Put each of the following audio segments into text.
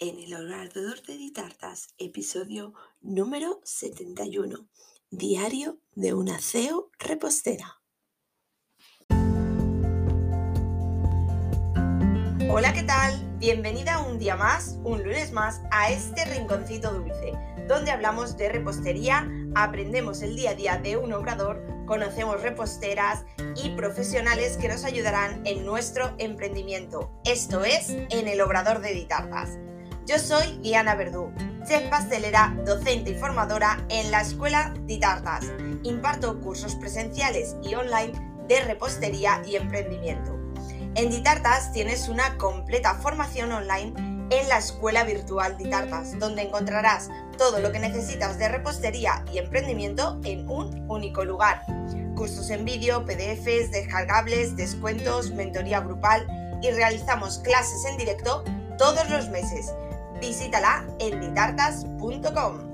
en el Orador de Ditartas, episodio número 71, Diario de una CEO repostera. Hola, ¿qué tal? Bienvenida un día más, un lunes más, a este rinconcito dulce, donde hablamos de repostería, aprendemos el día a día de un obrador, conocemos reposteras y profesionales que nos ayudarán en nuestro emprendimiento. Esto es En el Obrador de Ditartas. Yo soy Diana Verdú, chef pastelera, docente y formadora en la Escuela Ditartas. Imparto cursos presenciales y online de repostería y emprendimiento. En Ditartas tienes una completa formación online en la Escuela Virtual Ditartas, donde encontrarás todo lo que necesitas de repostería y emprendimiento en un único lugar. Cursos en vídeo, PDFs, descargables, descuentos, mentoría grupal y realizamos clases en directo todos los meses visítala en ditartas.com.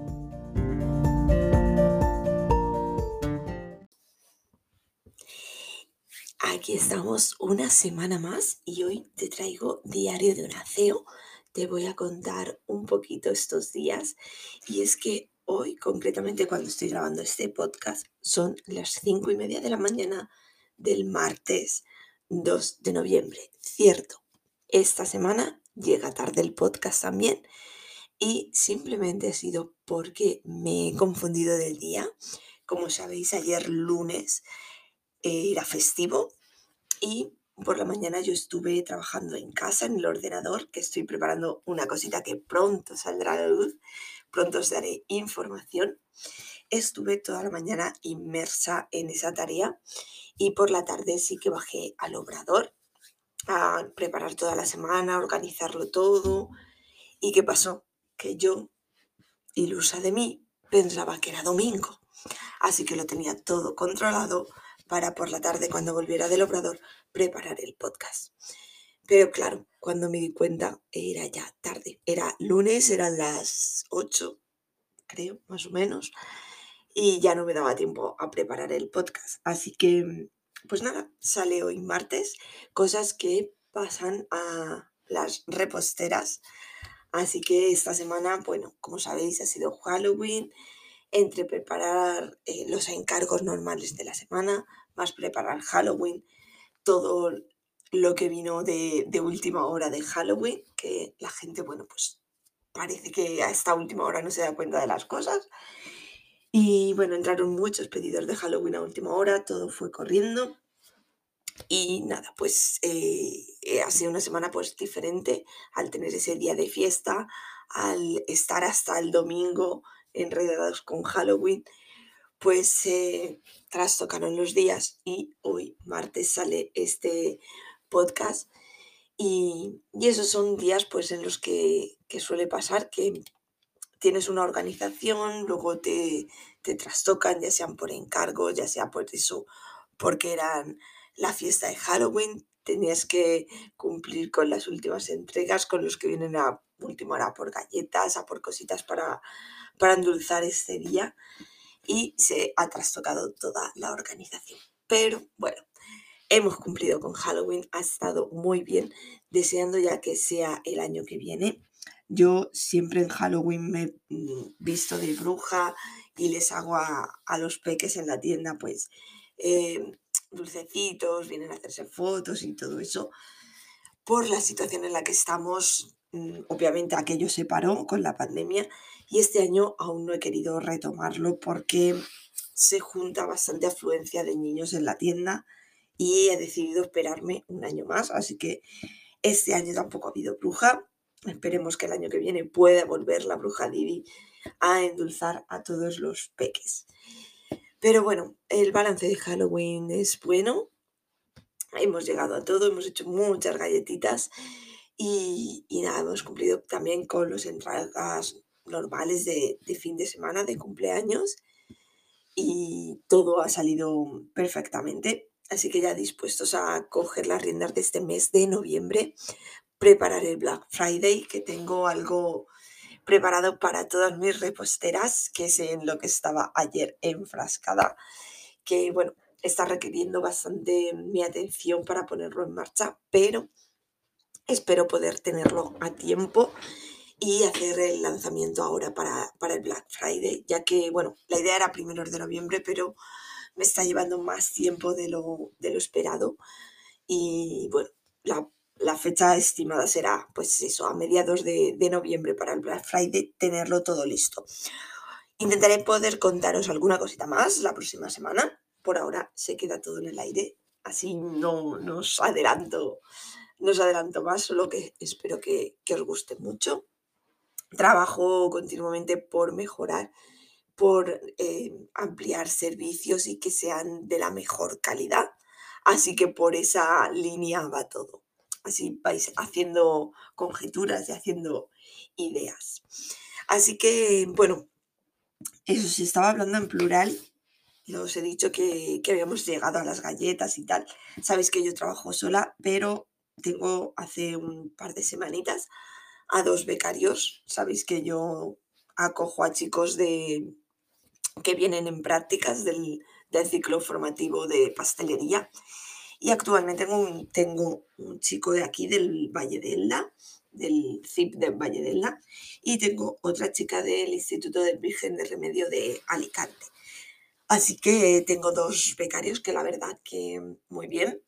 Aquí estamos una semana más y hoy te traigo diario de un CEO. Te voy a contar un poquito estos días y es que hoy, concretamente cuando estoy grabando este podcast, son las cinco y media de la mañana del martes 2 de noviembre. Cierto, esta semana llega tarde el podcast también. Y simplemente ha sido porque me he confundido del día. Como sabéis, ayer lunes eh, era festivo y por la mañana yo estuve trabajando en casa en el ordenador, que estoy preparando una cosita que pronto saldrá a la luz, pronto os daré información. Estuve toda la mañana inmersa en esa tarea y por la tarde sí que bajé al obrador preparar toda la semana, organizarlo todo. ¿Y qué pasó? Que yo, ilusa de mí, pensaba que era domingo. Así que lo tenía todo controlado para por la tarde, cuando volviera del obrador, preparar el podcast. Pero claro, cuando me di cuenta, era ya tarde. Era lunes, eran las 8, creo, más o menos. Y ya no me daba tiempo a preparar el podcast. Así que pues nada, sale hoy martes, cosas que pasan a las reposteras. Así que esta semana, bueno, como sabéis, ha sido Halloween, entre preparar eh, los encargos normales de la semana, más preparar Halloween, todo lo que vino de, de última hora de Halloween, que la gente, bueno, pues parece que a esta última hora no se da cuenta de las cosas. Y bueno, entraron muchos pedidos de Halloween a última hora, todo fue corriendo. Y nada, pues eh, eh, ha sido una semana pues diferente al tener ese día de fiesta, al estar hasta el domingo enredados con Halloween, pues se trastocaron los días y hoy martes sale este podcast y, y, esos son días pues en los que, que suele pasar que tienes una organización, luego te, te trastocan, ya sean por encargo, ya sea por eso, porque eran la fiesta de Halloween, tenías que cumplir con las últimas entregas, con los que vienen a última hora por galletas, a por cositas para, para endulzar este día y se ha trastocado toda la organización. Pero bueno, hemos cumplido con Halloween, ha estado muy bien, deseando ya que sea el año que viene. Yo siempre en Halloween me he mm, visto de bruja y les hago a, los peques en la tienda, pues, eh, dulcecitos, vienen a hacerse fotos y todo eso. Por la situación en la que estamos, mm, obviamente aquello se paró con la pandemia y este año aún no he querido retomarlo porque se junta bastante afluencia de niños en la tienda y he decidido esperarme un año más, así que este año tampoco ha habido bruja. Esperemos que el año que viene pueda volver la bruja Didi a endulzar a todos los peques. Pero bueno, el balance de Halloween es bueno. Hemos llegado a todo, hemos hecho muchas galletitas y, nada, hemos cumplido también con los entradas normales de, de fin de semana, de cumpleaños y todo ha salido perfectamente. Así que ya dispuestos a coger las riendas de este mes de noviembre, preparar el Black Friday, que tengo algo preparado para todas mis reposteras, que es en lo que estaba ayer enfrascada, que bueno, está requiriendo bastante mi atención para ponerlo en marcha, pero espero poder tenerlo a tiempo y hacer el lanzamiento ahora para, para el Black Friday, ya que, bueno, la idea era primero de noviembre, pero me está llevando más tiempo de lo, de lo esperado. Y bueno, la, la, fecha estimada será, pues eso, a mediados de, noviembre para el Black Friday, tenerlo todo listo. Intentaré poder contaros alguna cosita más la próxima semana. Por ahora se queda todo en el aire, así no nos adelanto, no os adelanto más, solo que espero que, que os guste mucho. Trabajo continuamente por mejorar por eh, ampliar servicios y que sean de la mejor calidad. Así que por esa línea va todo. Así vais haciendo conjeturas y haciendo ideas. Así que, bueno, eso se estaba hablando en plural. Os he dicho que, que habíamos llegado a las galletas y tal. Sabéis que yo trabajo sola, pero tengo hace un par de semanitas a dos becarios. Sabéis que yo acojo a chicos de que vienen en prácticas del, ciclo formativo de pastelería. Y actualmente tengo un, tengo un chico de aquí del Valle de Elda, del CIP del Valle de Elda, y tengo otra chica del Instituto del Virgen de Remedio de Alicante. Así que tengo dos becarios que la verdad que muy bien.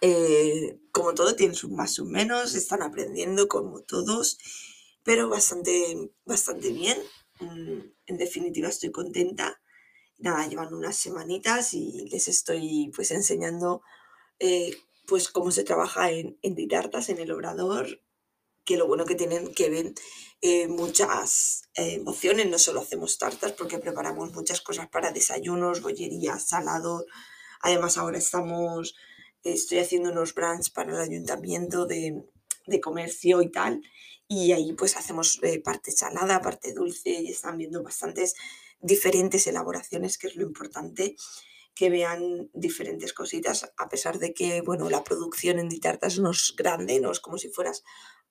Eh, como todo, tienen sus más, sus menos, están aprendiendo como todos, pero bastante, bastante bien. Mm, en definitiva estoy contenta. Nada, llevan unas semanitas y les estoy pues enseñando eh, pues cómo se trabaja en, en Ditartas, en el obrador, que lo bueno que tienen que ven eh, muchas eh, opciones, no solo hacemos tartas porque preparamos muchas cosas para desayunos, bollerías, salados. Además ahora estamos, estoy haciendo unos brands para el ayuntamiento de, de comercio y tal. Y ahí pues hacemos eh, parte salada, parte dulce y están viendo bastantes diferentes elaboraciones, que es lo importante, que vean diferentes cositas, a pesar de que, bueno, la producción en Ditartas no es grande, no es como si fueras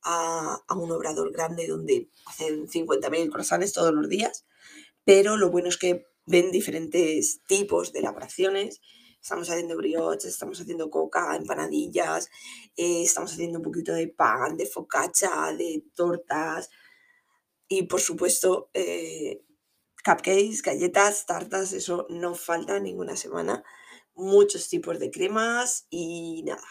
a, a un obrador grande donde hacen 50.000 croissants todos los días, pero lo bueno es que ven diferentes tipos de elaboraciones. Estamos haciendo brioches, estamos haciendo coca, empanadillas, eh, estamos haciendo un poquito de pan, de focaccia, de tortas y por supuesto eh, cupcakes, galletas, tartas, eso no falta ninguna semana. Muchos tipos de cremas y nada.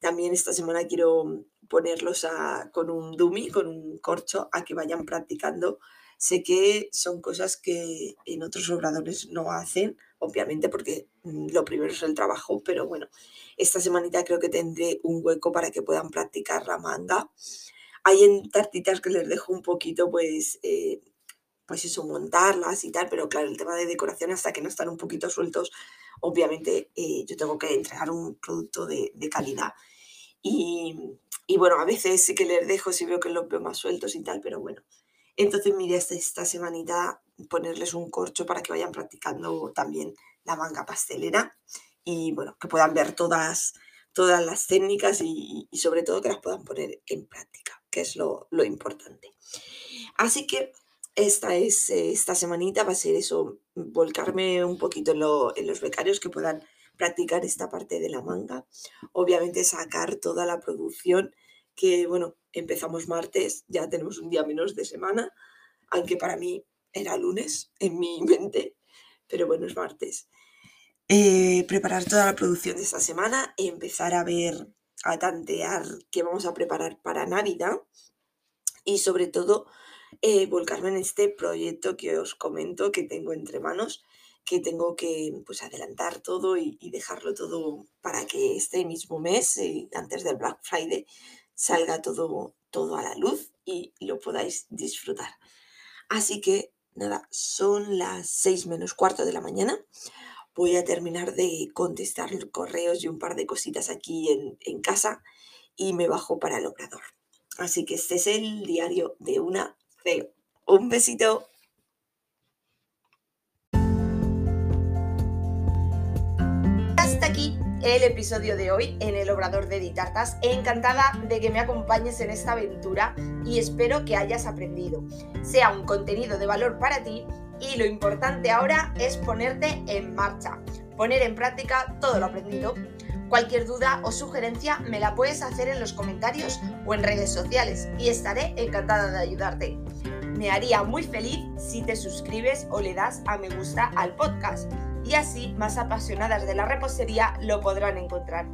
También esta semana quiero ponerlos a, con un dummy, con un corcho, a que vayan practicando. Sé que son cosas que en otros obradores no hacen, obviamente porque mm, lo primero es el trabajo, pero bueno, esta semanita creo que tendré un hueco para que puedan practicar la manga. Hay en tartitas que les dejo un poquito, pues, eh, pues eso, montarlas y tal, pero claro, el tema de decoración hasta que no están un poquito sueltos, obviamente eh, yo tengo que entregar un producto de, calidad. Y, y, bueno, a veces sí que les dejo si veo que los veo más sueltos y tal, pero bueno. Entonces mi idea esta semanita ponerles un corcho para que vayan practicando también la manga pastelera y bueno, que puedan ver todas, todas las técnicas y, sobre todo que las puedan poner en práctica, que es lo, importante. Así que esta, es, esta semanita va a ser eso, volcarme un poquito en, en los becarios que puedan practicar esta parte de la manga. Obviamente sacar toda la producción que, bueno, empezamos martes, ya tenemos un día menos de semana, aunque para mí era lunes en mi mente, pero bueno, es martes. Eh, preparar toda la producción de esta semana, empezar a ver, a tantear qué vamos a preparar para Navidad y sobre todo eh, volcarme en este proyecto que os comento que tengo entre manos, que tengo que pues, adelantar todo y, dejarlo todo para que este mismo mes, eh, antes del Black Friday, salga todo, todo a la luz y lo podáis disfrutar. Así que nada, son las seis menos cuarto de la mañana. Voy a terminar de contestar correos y un par de cositas aquí en, en casa y me bajo para el obrador. Así que este es el diario de una CEO. Un besito. Hasta aquí el episodio de hoy en el Obrador de Ditartas. Encantada de que me acompañes en esta aventura y espero que hayas aprendido. Sea un contenido de valor para ti y lo importante ahora es ponerte en marcha, poner en práctica todo lo aprendido. Cualquier duda o sugerencia me la puedes hacer en los comentarios o en redes sociales y estaré encantada de ayudarte. Me haría muy feliz si te suscribes o le das a me gusta al podcast y así más apasionadas de la repostería lo podrán encontrar.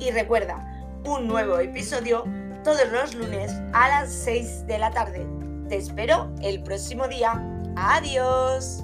Y recuerda, un nuevo episodio todos los lunes a las 6 de la tarde. Te espero el próximo día. Adiós.